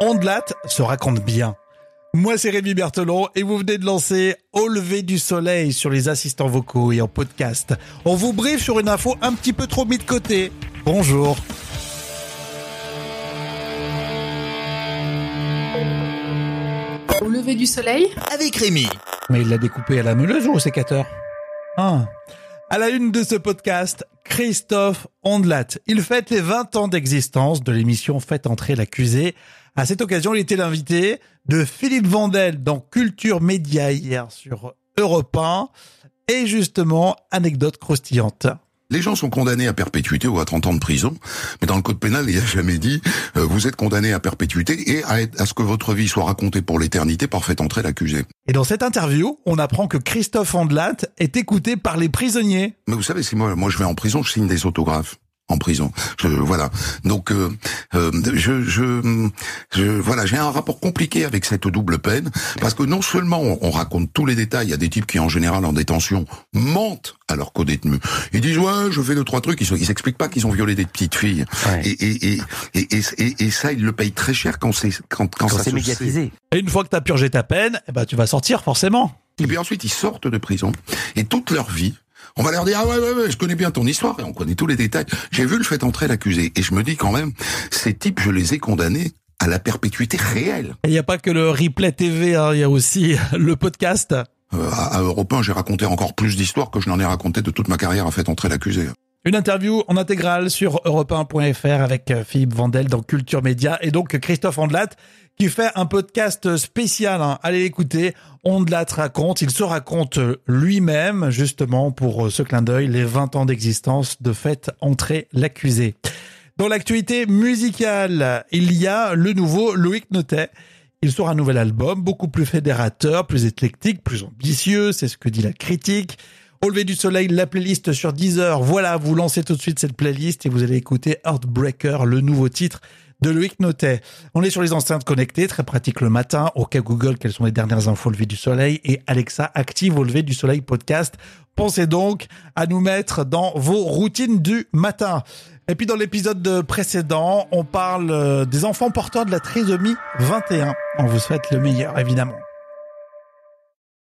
Ondelat se raconte bien. Moi, c'est Rémi Berthelon et vous venez de lancer Au lever du soleil sur les assistants vocaux et en podcast. On vous briefe sur une info un petit peu trop mis de côté. Bonjour. Au lever du soleil? Avec Rémi. Mais il l'a découpé à la meuleuse ou au sécateur Ah. À la une de ce podcast, Christophe Ondelat. Il fête les 20 ans d'existence de l'émission Faites entrer l'accusé. À cette occasion, il était l'invité de Philippe Vandel dans Culture Média hier sur Europe 1. Et justement, anecdote croustillante. Les gens sont condamnés à perpétuité ou à 30 ans de prison, mais dans le code pénal, il n'y a jamais dit euh, vous êtes condamné à perpétuité et à, à, ce que votre vie soit racontée pour l'éternité par fait entrer l'accusé. Et dans cette interview, on apprend que Christophe Andelat est écouté par les prisonniers. Mais vous savez, si moi, moi je vais en prison, je signe des autographes en prison. Je, voilà. Donc, euh, euh, je, je, je, voilà, j'ai un rapport compliqué avec cette double peine parce que non seulement on, on raconte tous les détails, il y a des types qui en général en détention mentent à leurs co-détenus. Ils disent ouais, je fais deux trois trucs, ils, ils s'expliquent pas qu'ils ont violé des petites filles. Ouais. Et, et, et, et, et, et, ça, ils le payent très cher quand c'est quand, quand, quand ça c'est médiatisé. Et une fois que t'as purgé ta peine, eh ben tu vas sortir forcément. Et puis ensuite, ils sortent de prison et toute leur vie, on va leur dire ah ouais ouais ouais je connais bien ton histoire et on connaît tous les détails. J'ai vu le fait entrer l'accusé et je me dis quand même ces types je les ai condamnés à la perpétuité réelle. Il n'y a pas que le replay TV, il hein, y a aussi le podcast. Euh, à, à Europe 1, j'ai raconté encore plus d'histoires que je n'en ai raconté de toute ma carrière à fait entrer l'accusé. Une interview en intégrale sur europe1.fr avec euh, Philippe Vandel dans Culture Média et donc Christophe Ondelat qui fait un podcast spécial. Hein. Allez l'écouter. Ondelat raconte, il se raconte lui-même justement pour ce clin d'œil les 20 ans d'existence de fait entrer l'accusé. Dans l'actualité musicale, il y a le nouveau Loïc Notet. Il sort un nouvel album, beaucoup plus fédérateur, plus éclectique, plus ambitieux, c'est ce que dit la critique. Au lever du soleil, la playlist sur Deezer. Voilà, vous lancez tout de suite cette playlist et vous allez écouter Heartbreaker, le nouveau titre de Loïc Notet. On est sur les enceintes connectées, très pratique le matin. Au cas Google, quelles sont les dernières infos au lever du soleil? Et Alexa active au lever du soleil podcast. Pensez donc à nous mettre dans vos routines du matin. Et puis dans l'épisode précédent, on parle des enfants porteurs de la trisomie 21. On vous souhaite le meilleur, évidemment.